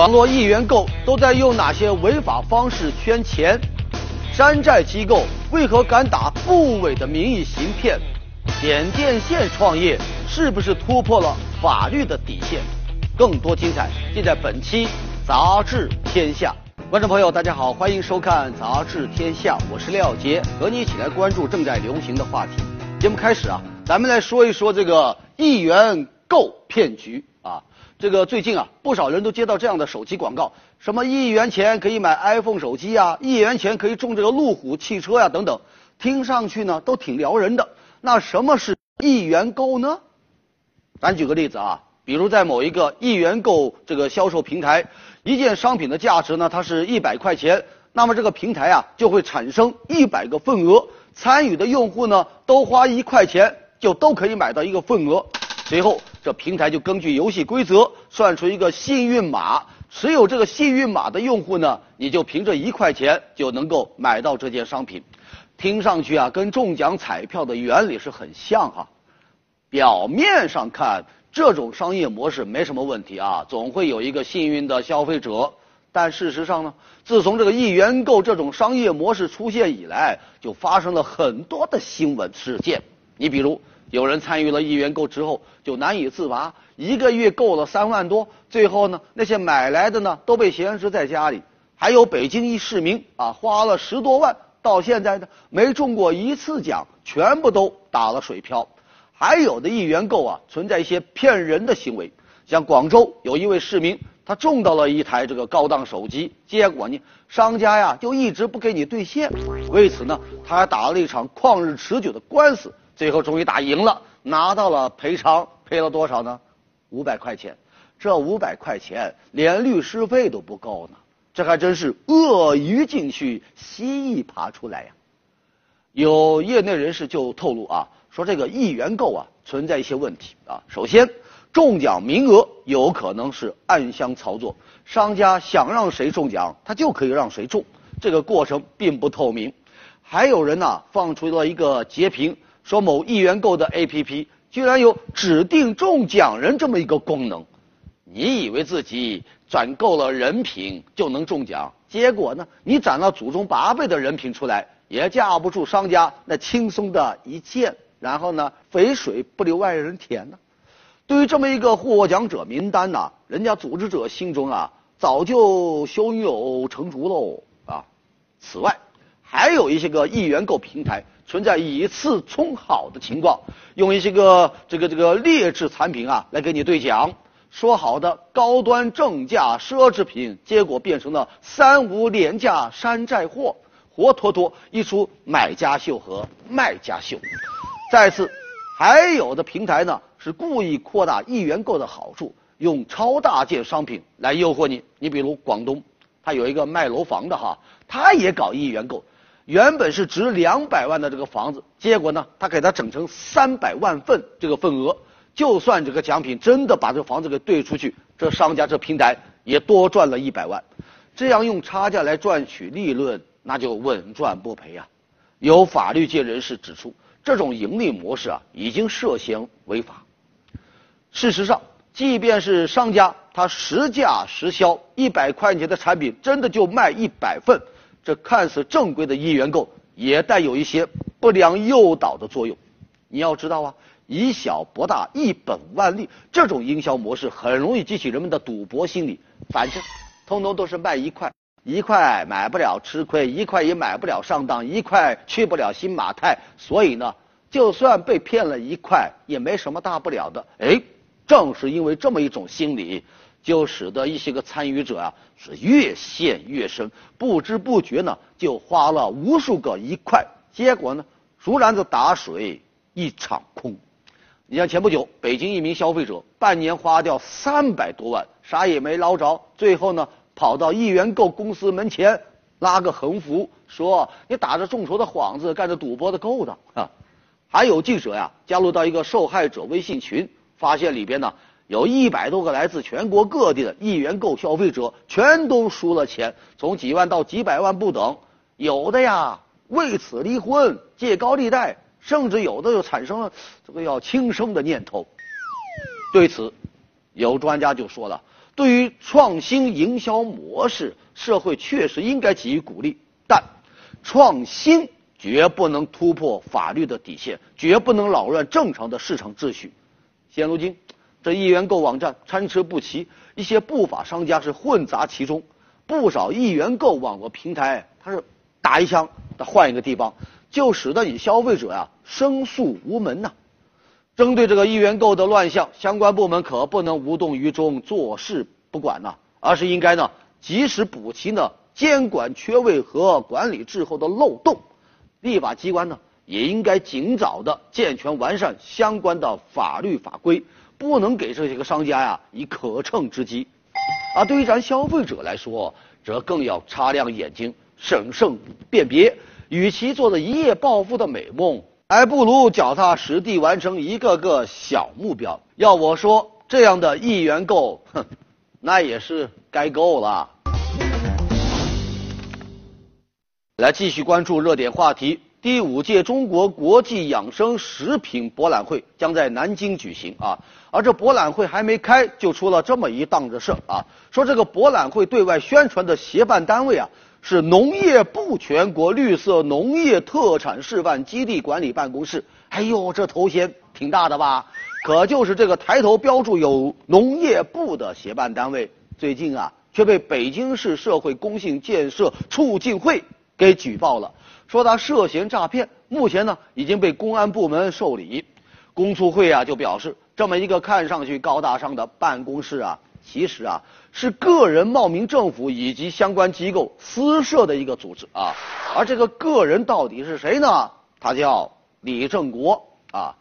网络一元购都在用哪些违法方式圈钱？山寨机构为何敢打部委的名义行骗？点电线创业是不是突破了法律的底线？更多精彩尽在本期《杂志天下》。观众朋友，大家好，欢迎收看《杂志天下》，我是廖杰，和你一起来关注正在流行的话题。节目开始啊，咱们来说一说这个一元购骗局。这个最近啊，不少人都接到这样的手机广告，什么一元钱可以买 iPhone 手机啊，一元钱可以中这个路虎汽车呀，等等，听上去呢都挺撩人的。那什么是一元购呢？咱举个例子啊，比如在某一个一元购这个销售平台，一件商品的价值呢，它是一百块钱，那么这个平台啊就会产生一百个份额，参与的用户呢都花一块钱就都可以买到一个份额，随后。这平台就根据游戏规则算出一个幸运码，持有这个幸运码的用户呢，你就凭这一块钱就能够买到这件商品。听上去啊，跟中奖彩票的原理是很像哈。表面上看，这种商业模式没什么问题啊，总会有一个幸运的消费者。但事实上呢，自从这个一元购这种商业模式出现以来，就发生了很多的新闻事件。你比如。有人参与了亿元购之后就难以自拔，一个月购了三万多，最后呢那些买来的呢都被闲置在家里。还有北京一市民啊，花了十多万，到现在呢没中过一次奖，全部都打了水漂。还有的亿元购啊存在一些骗人的行为，像广州有一位市民，他中到了一台这个高档手机，结果呢商家呀就一直不给你兑现，为此呢他还打了一场旷日持久的官司。最后终于打赢了，拿到了赔偿，赔了多少呢？五百块钱。这五百块钱连律师费都不够呢。这还真是鳄鱼进去，蜥蜴爬出来呀。有业内人士就透露啊，说这个一元购啊存在一些问题啊。首先，中奖名额有可能是暗箱操作，商家想让谁中奖，他就可以让谁中，这个过程并不透明。还有人呢放出了一个截屏。说某一元购的 APP 居然有指定中奖人这么一个功能，你以为自己攒够了人品就能中奖？结果呢，你攒了祖宗八辈的人品出来，也架不住商家那轻松的一键，然后呢，肥水不流外人田呢。对于这么一个获奖者名单呐，人家组织者心中啊，早就胸有成竹喽啊。此外，还有一些个一元购平台。存在以次充好的情况，用一些个这个这个劣质产品啊来给你兑奖，说好的高端正价奢侈品，结果变成了三无廉价山寨货，活脱脱一出买家秀和卖家秀。再次，还有的平台呢是故意扩大一元购的好处，用超大件商品来诱惑你。你比如广东，他有一个卖楼房的哈，他也搞一元购。原本是值两百万的这个房子，结果呢，他给他整成三百万份这个份额，就算这个奖品真的把这个房子给兑出去，这商家这平台也多赚了一百万，这样用差价来赚取利润，那就稳赚不赔啊！有法律界人士指出，这种盈利模式啊，已经涉嫌违法。事实上，即便是商家他实价实销，一百块钱的产品真的就卖一百份。这看似正规的一元购，也带有一些不良诱导的作用。你要知道啊，以小博大，一本万利，这种营销模式很容易激起人们的赌博心理。反正，通通都是卖一块，一块买不了吃亏，一块也买不了上当，一块去不了新马泰。所以呢，就算被骗了一块，也没什么大不了的。哎，正是因为这么一种心理。就使得一些个参与者啊是越陷越深，不知不觉呢就花了无数个一块，结果呢如篮子打水一场空。你像前不久北京一名消费者半年花掉三百多万，啥也没捞着，最后呢跑到亿元购公司门前拉个横幅，说你打着众筹的幌子干着赌博的勾当啊！还有记者呀加入到一个受害者微信群，发现里边呢。有一百多个来自全国各地的一元购消费者，全都输了钱，从几万到几百万不等。有的呀为此离婚、借高利贷，甚至有的就产生了这个要轻生的念头。对此，有专家就说了：对于创新营销模式，社会确实应该给予鼓励，但创新绝不能突破法律的底线，绝不能扰乱正常的市场秩序。现如今，这一元购网站参差不齐，一些不法商家是混杂其中，不少一元购网络平台，它是打一枪，它换一个地方，就使得你消费者呀申诉无门呐。针对这个一元购的乱象，相关部门可不能无动于衷、坐视不管呐，而是应该呢及时补齐呢监管缺位和管理滞后的漏洞。立法机关呢也应该尽早的健全完善相关的法律法规，不能给这些个商家呀以可乘之机。而对于咱消费者来说，则更要擦亮眼睛，审慎辨别。与其做着一夜暴富的美梦。还不如脚踏实地完成一个个小目标。要我说，这样的一元购，哼，那也是该够了。来继续关注热点话题，第五届中国国际养生食品博览会将在南京举行啊。而这博览会还没开，就出了这么一档子事啊，说这个博览会对外宣传的协办单位啊。是农业部全国绿色农业特产示范基地管理办公室。哎呦，这头衔挺大的吧？可就是这个抬头标注有农业部的协办单位，最近啊却被北京市社会公信建设促进会给举报了，说他涉嫌诈骗。目前呢已经被公安部门受理。公促会啊就表示，这么一个看上去高大上的办公室啊。其实啊，是个人冒名政府以及相关机构私设的一个组织啊。而这个个人到底是谁呢？他叫李正国啊。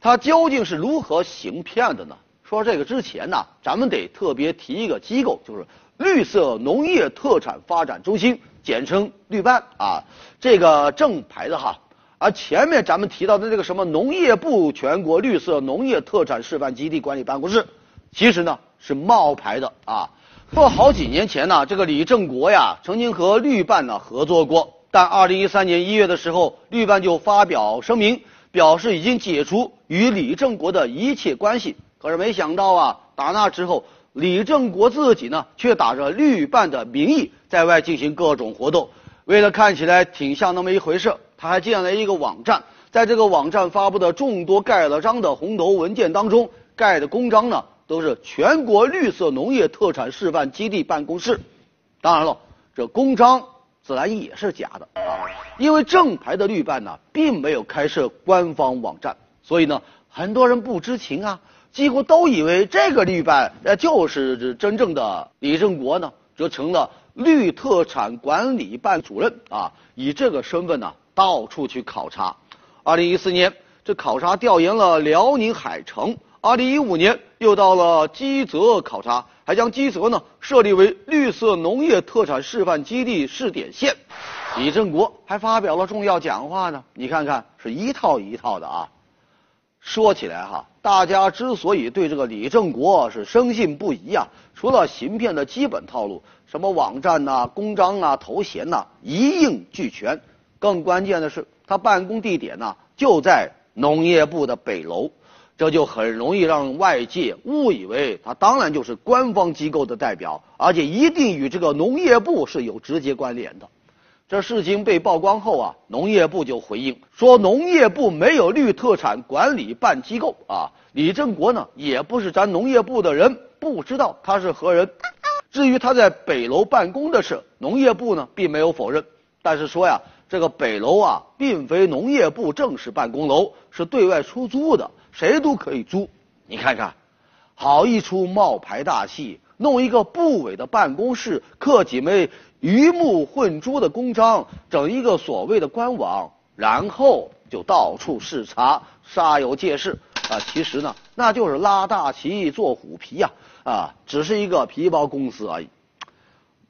他究竟是如何行骗的呢？说这个之前呢，咱们得特别提一个机构，就是绿色农业特产发展中心，简称绿办啊。这个正牌的哈。而前面咱们提到的这个什么农业部全国绿色农业特产示范基地管理办公室，其实呢。是冒牌的啊！说好几年前呢，这个李正国呀，曾经和绿办呢合作过，但二零一三年一月的时候，绿办就发表声明，表示已经解除与李正国的一切关系。可是没想到啊，打那之后，李正国自己呢，却打着绿办的名义在外进行各种活动。为了看起来挺像那么一回事，他还建了一个网站，在这个网站发布的众多盖了章的红头文件当中，盖的公章呢。都是全国绿色农业特产示范基地办公室，当然了，这公章自然也是假的啊，因为正牌的绿办呢并没有开设官方网站，所以呢很多人不知情啊，几乎都以为这个绿办呃就是真正的李正国呢，则成了绿特产管理办主任啊，以这个身份呢到处去考察。二零一四年，这考察调研了辽宁海城。二零一五年又到了基泽考察，还将基泽呢设立为绿色农业特产示范基地试点县。李正国还发表了重要讲话呢，你看看是一套一套的啊。说起来哈，大家之所以对这个李正国是深信不疑啊，除了行骗的基本套路，什么网站呐、公章啊、头衔呐一应俱全，更关键的是他办公地点呢就在农业部的北楼。这就很容易让外界误以为他当然就是官方机构的代表，而且一定与这个农业部是有直接关联的。这事情被曝光后啊，农业部就回应说，农业部没有绿特产管理办机构啊。李振国呢，也不是咱农业部的人，不知道他是何人。至于他在北楼办公的事，农业部呢并没有否认，但是说呀，这个北楼啊，并非农业部正式办公楼，是对外出租的。谁都可以租，你看看，好一出冒牌大戏，弄一个部委的办公室，刻几枚鱼目混珠的公章，整一个所谓的官网，然后就到处视察，煞有介事啊！其实呢，那就是拉大旗做虎皮呀，啊，只是一个皮包公司而已。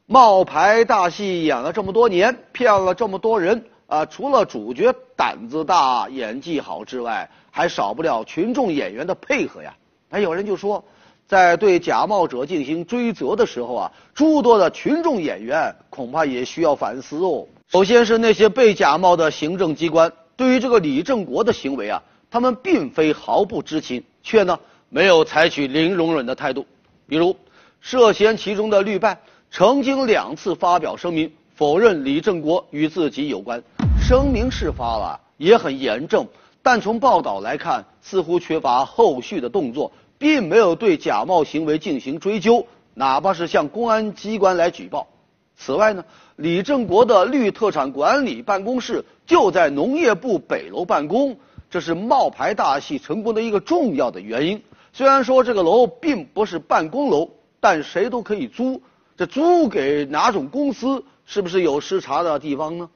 冒牌大戏演了这么多年，骗了这么多人。啊，除了主角胆子大、演技好之外，还少不了群众演员的配合呀。那，有人就说，在对假冒者进行追责的时候啊，诸多的群众演员恐怕也需要反思哦。首先是那些被假冒的行政机关，对于这个李正国的行为啊，他们并非毫不知情，却呢没有采取零容忍的态度。比如，涉嫌其中的绿办曾经两次发表声明否认李正国与自己有关。声明是发了，也很严正，但从报道来看，似乎缺乏后续的动作，并没有对假冒行为进行追究，哪怕是向公安机关来举报。此外呢，李正国的绿特产管理办公室就在农业部北楼办公，这是冒牌大戏成功的一个重要的原因。虽然说这个楼并不是办公楼，但谁都可以租。这租给哪种公司，是不是有失察的地方呢？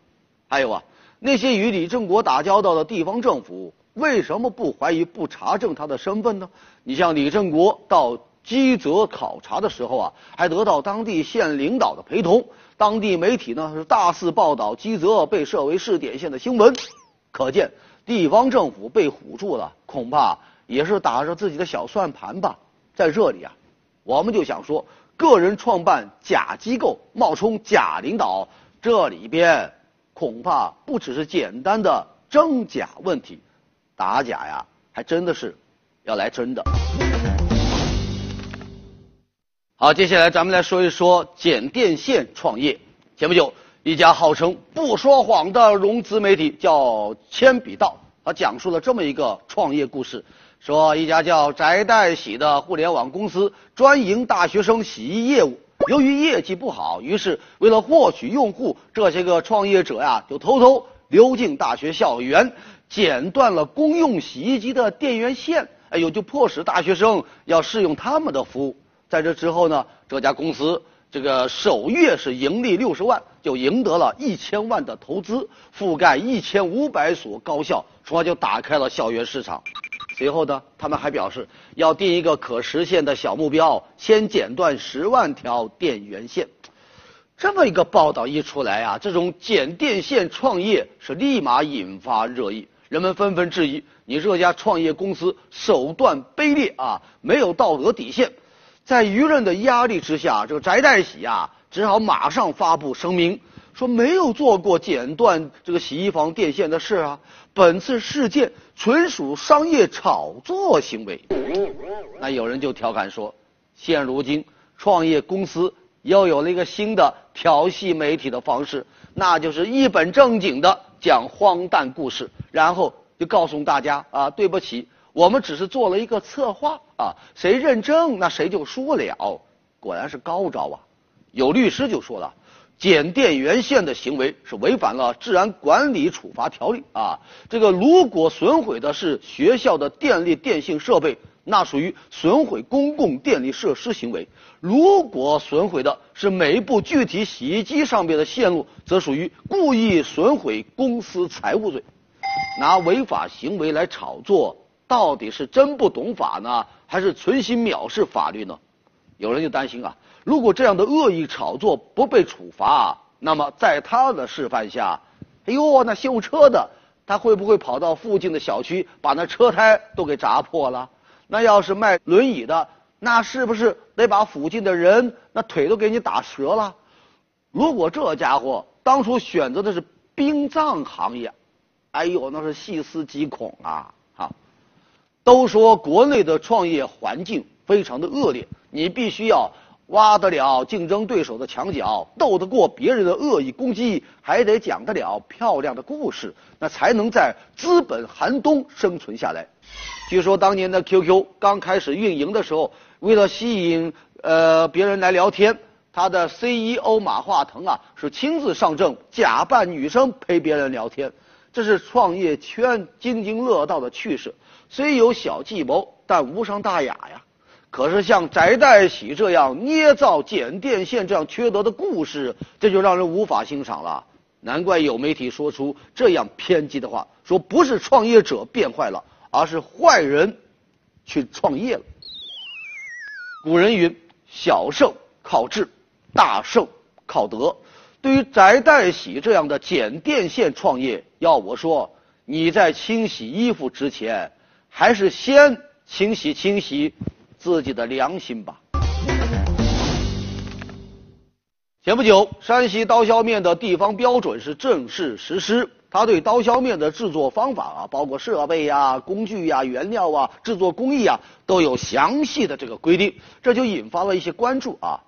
还有啊，那些与李正国打交道的地方政府，为什么不怀疑、不查证他的身份呢？你像李正国到。基泽考察的时候啊，还得到当地县领导的陪同。当地媒体呢是大肆报道基泽被设为试点县的新闻，可见地方政府被唬住了，恐怕也是打着自己的小算盘吧。在这里啊，我们就想说，个人创办假机构，冒充假领导，这里边恐怕不只是简单的真假问题，打假呀，还真的是要来真的。好，接下来咱们来说一说剪电线创业。前不久，一家号称不说谎的融资媒体叫铅笔道，他讲述了这么一个创业故事：说一家叫翟代洗的互联网公司专营大学生洗衣业务，由于业绩不好，于是为了获取用户，这些个创业者呀就偷偷溜进大学校园，剪断了公用洗衣机的电源线，哎呦，就迫使大学生要试用他们的服务。在这之后呢，这家公司这个首月是盈利六十万，就赢得了一千万的投资，覆盖一千五百所高校，从而就打开了校园市场。随后呢，他们还表示要定一个可实现的小目标，先剪断十万条电源线。这么一个报道一出来啊，这种剪电线创业是立马引发热议，人们纷纷质疑你这家创业公司手段卑劣啊，没有道德底线。在舆论的压力之下，这个翟代喜啊，只好马上发布声明，说没有做过剪断这个洗衣房电线的事啊。本次事件纯属商业炒作行为。那有人就调侃说，现如今创业公司又有了一个新的调戏媒体的方式，那就是一本正经的讲荒诞故事，然后就告诉大家啊，对不起。我们只是做了一个策划啊，谁认证那谁就输了。果然是高招啊！有律师就说了，剪电源线的行为是违反了治安管理处罚条例啊。这个如果损毁的是学校的电力电信设备，那属于损毁公共电力设施行为；如果损毁的是每一部具体洗衣机上面的线路，则属于故意损毁公司财物罪。拿违法行为来炒作。到底是真不懂法呢，还是存心藐视法律呢？有人就担心啊，如果这样的恶意炒作不被处罚，那么在他的示范下，哎呦，那修车的他会不会跑到附近的小区把那车胎都给砸破了？那要是卖轮椅的，那是不是得把附近的人那腿都给你打折了？如果这家伙当初选择的是殡葬行业，哎呦，那是细思极恐啊！都说国内的创业环境非常的恶劣，你必须要挖得了竞争对手的墙角，斗得过别人的恶意攻击，还得讲得了漂亮的故事，那才能在资本寒冬生存下来。据说当年的 QQ 刚开始运营的时候，为了吸引呃别人来聊天，他的 CEO 马化腾啊是亲自上阵，假扮女生陪别人聊天，这是创业圈津津乐道的趣事。虽有小计谋，但无伤大雅呀。可是像翟代喜这样捏造剪电线这样缺德的故事，这就让人无法欣赏了。难怪有媒体说出这样偏激的话，说不是创业者变坏了，而是坏人去创业了。古人云：“小胜靠智，大胜靠德。”对于翟代喜这样的剪电线创业，要我说，你在清洗衣服之前。还是先清洗清洗自己的良心吧。前不久，山西刀削面的地方标准是正式实施，它对刀削面的制作方法啊，包括设备呀、工具呀、原料啊、制作工艺啊，都有详细的这个规定，这就引发了一些关注啊。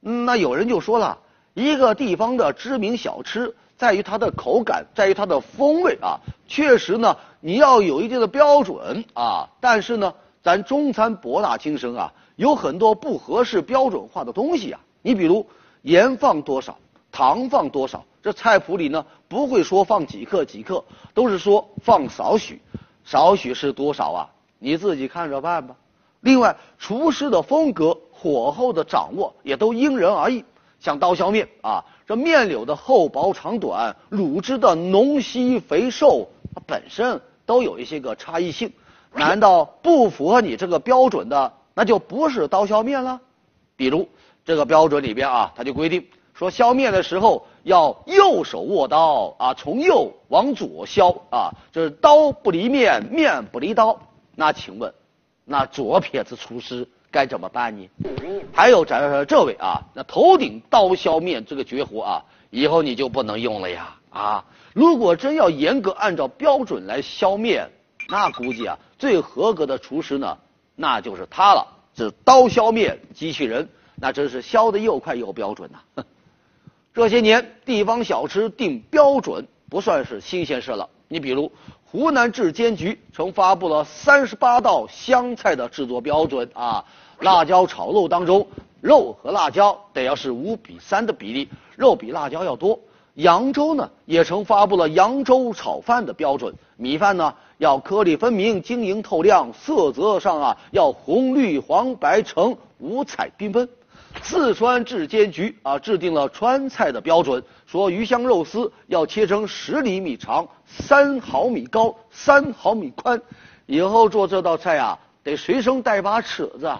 那有人就说了，一个地方的知名小吃在于它的口感，在于它的风味啊。确实呢，你要有一定的标准啊。但是呢，咱中餐博大精深啊，有很多不合适标准化的东西啊。你比如盐放多少，糖放多少，这菜谱里呢不会说放几克几克，都是说放少许，少许是多少啊？你自己看着办吧。另外，厨师的风格。火候的掌握也都因人而异，像刀削面啊，这面柳的厚薄长短、卤汁的浓稀肥瘦，它本身都有一些个差异性。难道不符合你这个标准的，那就不是刀削面了？比如这个标准里边啊，它就规定说削面的时候要右手握刀啊，从右往左削啊，就是刀不离面，面不离刀。那请问，那左撇子厨师？该怎么办呢？还有咱这位啊，那头顶刀削面这个绝活啊，以后你就不能用了呀啊！如果真要严格按照标准来削面，那估计啊，最合格的厨师呢，那就是他了，这刀削面机器人，那真是削的又快又标准呐。这些年地方小吃定标准不算是新鲜事了，你比如。湖南质监局曾发布了三十八道湘菜的制作标准啊，辣椒炒肉当中，肉和辣椒得要是五比三的比例，肉比辣椒要多。扬州呢也曾发布了扬州炒饭的标准，米饭呢要颗粒分明、晶莹透亮，色泽上啊要红绿黄白橙五彩缤纷。四川质监局啊制定了川菜的标准，说鱼香肉丝要切成十厘米长、三毫米高、三毫米宽。以后做这道菜啊，得随身带把尺子，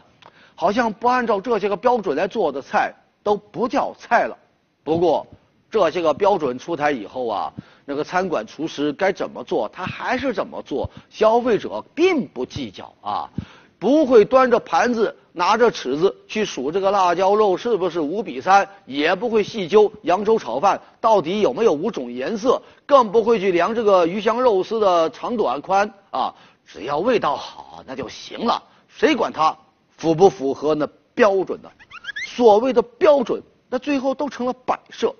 好像不按照这些个标准来做的菜都不叫菜了。不过，这些个标准出台以后啊，那个餐馆厨师该怎么做，他还是怎么做，消费者并不计较啊。不会端着盘子拿着尺子去数这个辣椒肉是不是五比三，也不会细究扬州炒饭到底有没有五种颜色，更不会去量这个鱼香肉丝的长短宽啊，只要味道好那就行了，谁管它符不符合那标准呢？所谓的标准，那最后都成了摆设。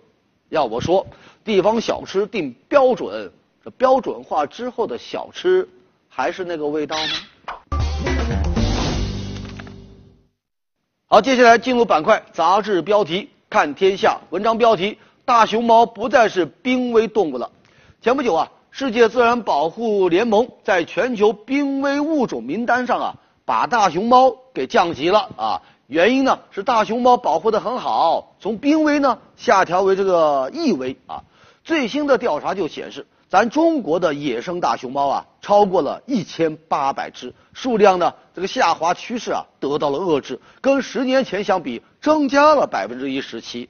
要我说，地方小吃定标准，这标准化之后的小吃还是那个味道吗？好，接下来进入板块，杂志标题看天下。文章标题：大熊猫不再是濒危动物了。前不久啊，世界自然保护联盟在全球濒危物种名单上啊，把大熊猫给降级了啊。原因呢是大熊猫保护的很好，从濒危呢下调为这个易危啊。最新的调查就显示。咱中国的野生大熊猫啊，超过了一千八百只，数量呢这个下滑趋势啊得到了遏制，跟十年前相比增加了百分之一十七。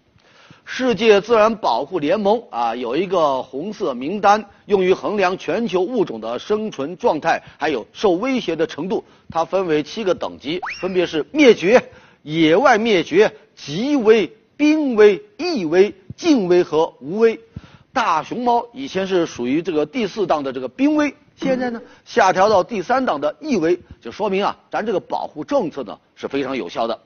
世界自然保护联盟啊有一个红色名单，用于衡量全球物种的生存状态，还有受威胁的程度。它分为七个等级，分别是灭绝、野外灭绝、极危、濒危、易危、近危和无危。大熊猫以前是属于这个第四档的这个濒危，现在呢下调到第三档的易危，就说明啊，咱这个保护政策呢是非常有效的。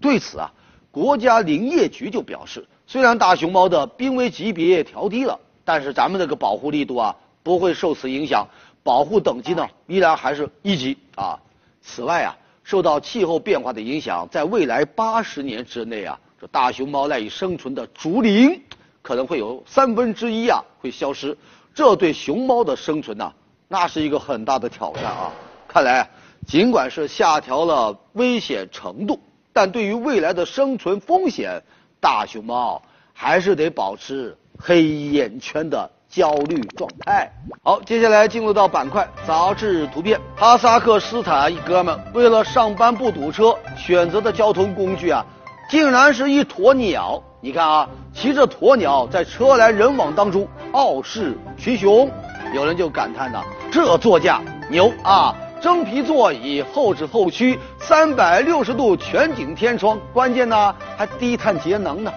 对此啊，国家林业局就表示，虽然大熊猫的濒危级别调低了，但是咱们这个保护力度啊不会受此影响，保护等级呢依然还是一级啊。此外啊，受到气候变化的影响，在未来八十年之内啊，这大熊猫赖以生存的竹林。可能会有三分之一啊会消失，这对熊猫的生存呐，那是一个很大的挑战啊。看来，尽管是下调了危险程度，但对于未来的生存风险，大熊猫还是得保持黑眼圈的焦虑状态。好，接下来进入到板块杂志图片。哈萨克斯坦一哥们为了上班不堵车，选择的交通工具啊，竟然是一鸵鸟。你看啊，骑着鸵鸟在车来人往当中傲视群雄，有人就感叹呐：这座驾牛啊！真皮座椅，后置后驱，三百六十度全景天窗，关键呢还低碳节能呢。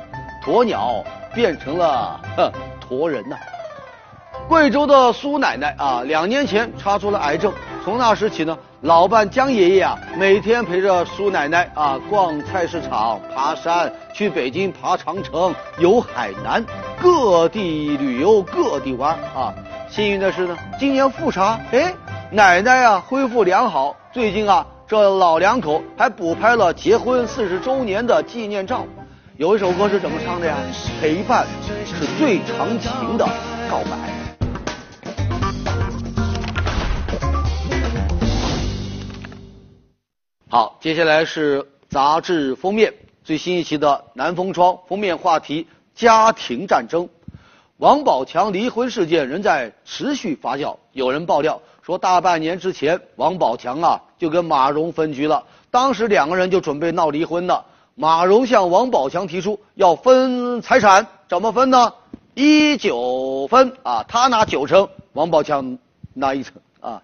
鸵鸟变成了哼驮人呐。贵州的苏奶奶啊，两年前查出了癌症。从那时起呢，老伴江爷爷啊，每天陪着苏奶奶啊逛菜市场、爬山，去北京爬长城、游海南，各地旅游，各地玩啊。幸运的是呢，今年复查，哎，奶奶啊恢复良好。最近啊，这老两口还补拍了结婚四十周年的纪念照。有一首歌是怎么唱的呀？陪伴是最长情的告白。好，接下来是杂志封面最新一期的《南风窗》封面话题：家庭战争。王宝强离婚事件仍在持续发酵。有人爆料说，大半年之前，王宝强啊就跟马蓉分居了。当时两个人就准备闹离婚呢。马蓉向王宝强提出要分财产，怎么分呢？一九分啊，他拿九成，王宝强拿一成啊。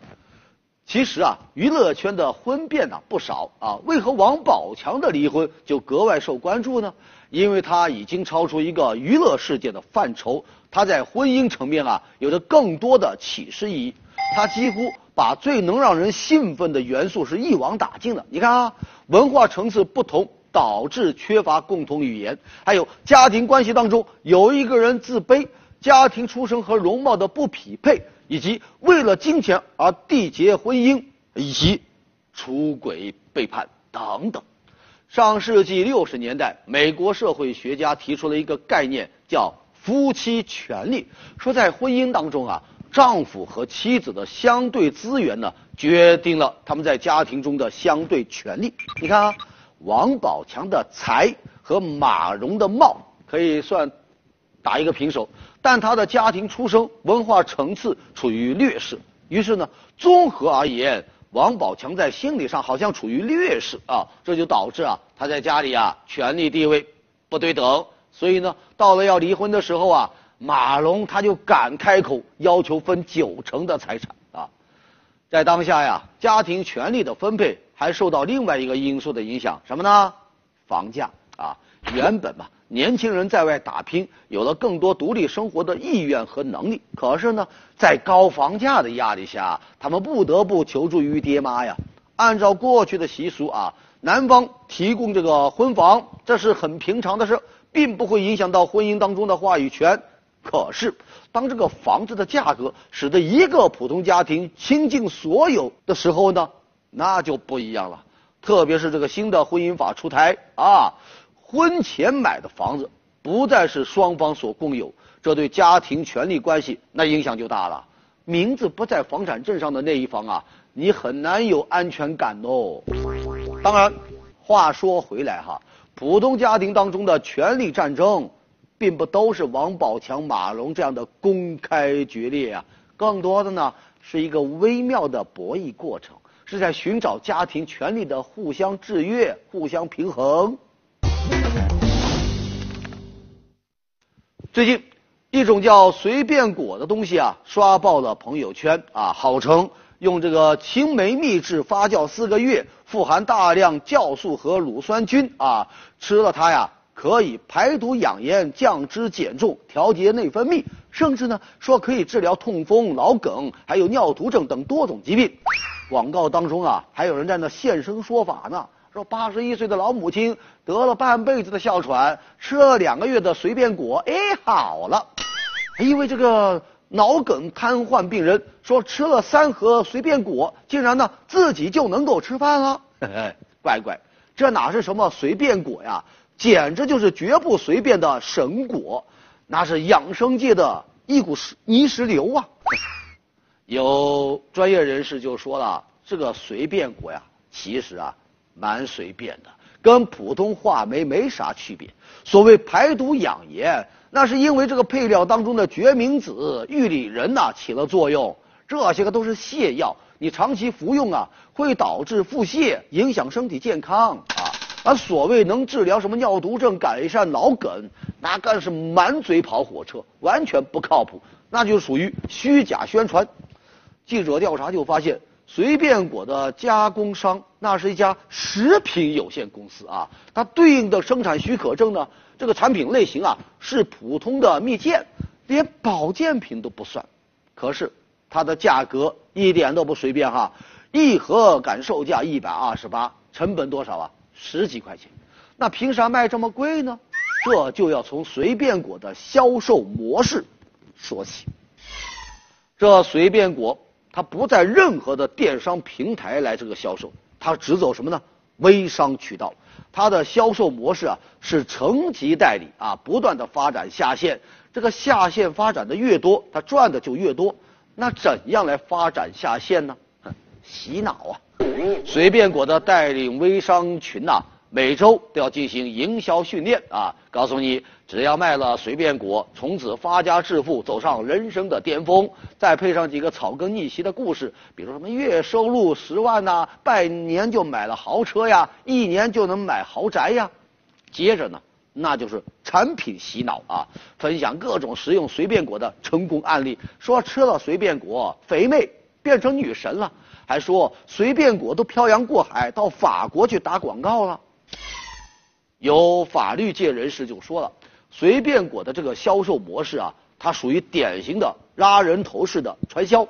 其实啊，娱乐圈的婚变呐不少啊，为何王宝强的离婚就格外受关注呢？因为他已经超出一个娱乐世界的范畴，他在婚姻层面啊有着更多的启示意义。他几乎把最能让人兴奋的元素是一网打尽了。你看啊，文化层次不同导致缺乏共同语言，还有家庭关系当中有一个人自卑，家庭出身和容貌的不匹配。以及为了金钱而缔结婚姻，以及出轨背叛等等。上世纪六十年代，美国社会学家提出了一个概念，叫夫妻权利，说在婚姻当中啊，丈夫和妻子的相对资源呢，决定了他们在家庭中的相对权利。你看啊，王宝强的财和马蓉的貌可以算打一个平手。但他的家庭出生、文化层次处于劣势，于是呢，综合而言，王宝强在心理上好像处于劣势啊，这就导致啊，他在家里啊权力地位不对等，所以呢，到了要离婚的时候啊，马龙他就敢开口要求分九成的财产啊，在当下呀，家庭权力的分配还受到另外一个因素的影响，什么呢？房价啊，原本嘛。年轻人在外打拼，有了更多独立生活的意愿和能力。可是呢，在高房价的压力下，他们不得不求助于爹妈呀。按照过去的习俗啊，男方提供这个婚房，这是很平常的事，并不会影响到婚姻当中的话语权。可是，当这个房子的价格使得一个普通家庭倾尽所有的时候呢，那就不一样了。特别是这个新的婚姻法出台啊。婚前买的房子不再是双方所共有，这对家庭权利关系那影响就大了。名字不在房产证上的那一方啊，你很难有安全感哦。当然，话说回来哈，普通家庭当中的权力战争，并不都是王宝强、马蓉这样的公开决裂啊，更多的呢是一个微妙的博弈过程，是在寻找家庭权力的互相制约、互相平衡。最近，一种叫随便果的东西啊，刷爆了朋友圈啊，号称用这个青梅秘制发酵四个月，富含大量酵素和乳酸菌啊，吃了它呀，可以排毒养颜、降脂减重、调节内分泌，甚至呢说可以治疗痛风、脑梗，还有尿毒症等多种疾病。广告当中啊，还有人在那现身说法呢。说八十一岁的老母亲得了半辈子的哮喘，吃了两个月的随便果，哎，好了。因为这个脑梗瘫痪病人说吃了三盒随便果，竟然呢自己就能够吃饭了。乖乖，这哪是什么随便果呀？简直就是绝不随便的神果，那是养生界的一股泥石流啊。有专业人士就说了，这个随便果呀，其实啊。蛮随便的，跟普通话梅没啥区别。所谓排毒养颜，那是因为这个配料当中的决明子、玉里仁呐起了作用。这些个都是泻药，你长期服用啊，会导致腹泻，影响身体健康啊。而所谓能治疗什么尿毒症、改善脑梗，那更是满嘴跑火车，完全不靠谱，那就属于虚假宣传。记者调查就发现。随便果的加工商，那是一家食品有限公司啊。它对应的生产许可证呢，这个产品类型啊是普通的蜜饯，连保健品都不算。可是它的价格一点都不随便哈，一盒敢售价一百二十八，成本多少啊？十几块钱。那凭啥卖这么贵呢？这就要从随便果的销售模式说起。这随便果他不在任何的电商平台来这个销售，他只走什么呢？微商渠道。他的销售模式啊是层级代理啊，不断的发展下线。这个下线发展的越多，他赚的就越多。那怎样来发展下线呢？洗脑啊！随便果的带领微商群呐。每周都要进行营销训练啊！告诉你，只要卖了随便果，从此发家致富，走上人生的巅峰。再配上几个草根逆袭的故事，比如什么月收入十万呐，半年就买了豪车呀，一年就能买豪宅呀。接着呢，那就是产品洗脑啊，分享各种食用随便果的成功案例，说吃了随便果，肥妹变成女神了，还说随便果都漂洋过海到法国去打广告了。有法律界人士就说了，随便果的这个销售模式啊，它属于典型的拉人头式的传销，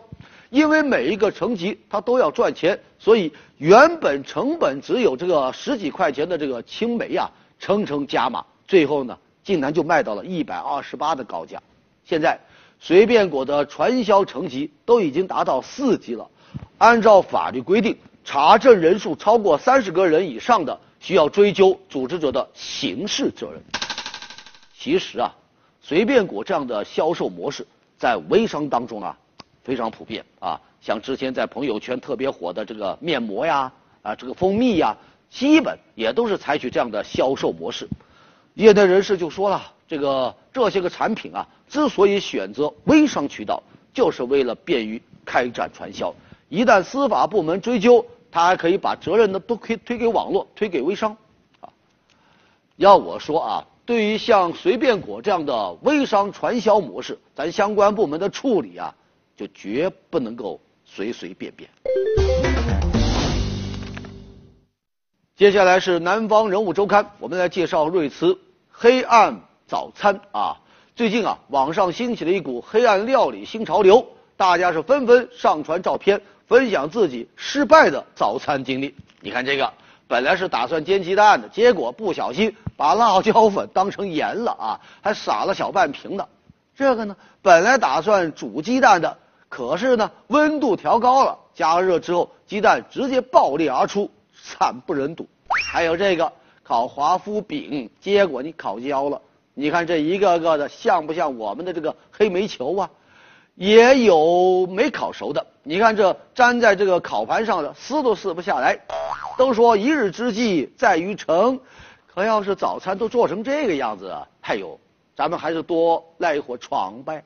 因为每一个层级它都要赚钱，所以原本成本只有这个十几块钱的这个青梅呀，层层加码，最后呢，竟然就卖到了一百二十八的高价。现在随便果的传销层级都已经达到四级了，按照法律规定，查证人数超过三十个人以上的。需要追究组织者的刑事责任。其实啊，随便果这样的销售模式在微商当中啊非常普遍啊。像之前在朋友圈特别火的这个面膜呀啊，这个蜂蜜呀，基本也都是采取这样的销售模式。业内人士就说了，这个这些个产品啊，之所以选择微商渠道，就是为了便于开展传销。一旦司法部门追究，他还可以把责任呢都可以推给网络，推给微商，啊，要我说啊，对于像随便果这样的微商传销模式，咱相关部门的处理啊，就绝不能够随随便便。接下来是南方人物周刊，我们来介绍瑞慈黑暗早餐啊。最近啊，网上兴起了一股黑暗料理新潮流，大家是纷纷上传照片。分享自己失败的早餐经历。你看这个，本来是打算煎鸡蛋的，结果不小心把辣椒粉当成盐了啊，还撒了小半瓶的。这个呢，本来打算煮鸡蛋的，可是呢，温度调高了，加热之后鸡蛋直接爆裂而出，惨不忍睹。还有这个烤华夫饼，结果你烤焦了。你看这一个个的，像不像我们的这个黑煤球啊？也有没烤熟的，你看这粘在这个烤盘上的，撕都撕不下来。都说一日之计在于晨，可要是早餐都做成这个样子，哎呦，咱们还是多赖一会儿床呗。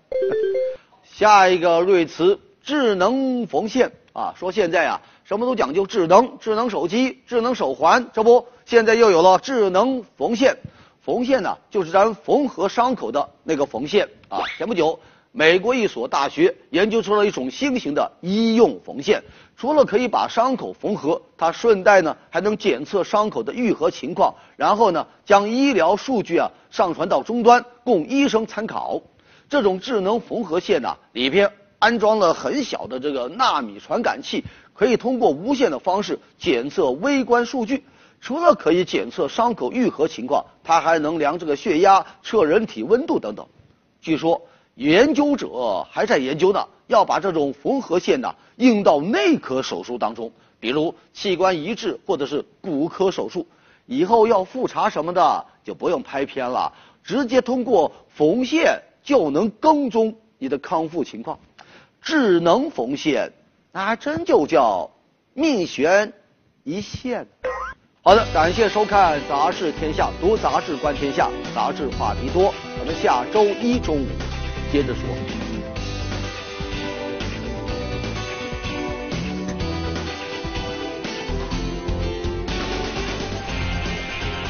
下一个瑞慈智能缝线啊，说现在啊什么都讲究智能，智能手机、智能手环，这不现在又有了智能缝线。缝线呢，就是咱缝合伤口的那个缝线啊。前不久。美国一所大学研究出了一种新型的医用缝线，除了可以把伤口缝合，它顺带呢还能检测伤口的愈合情况，然后呢将医疗数据啊上传到终端，供医生参考。这种智能缝合线呢里边安装了很小的这个纳米传感器，可以通过无线的方式检测微观数据。除了可以检测伤口愈合情况，它还能量这个血压、测人体温度等等。据说。研究者还在研究呢，要把这种缝合线呢用到内科手术当中，比如器官移植或者是骨科手术。以后要复查什么的就不用拍片了，直接通过缝线就能跟踪你的康复情况。智能缝线，那还真就叫命悬一线。好的，感谢收看《杂志天下》，读杂志观天下，杂志话题多。咱们下周一中午。接着说。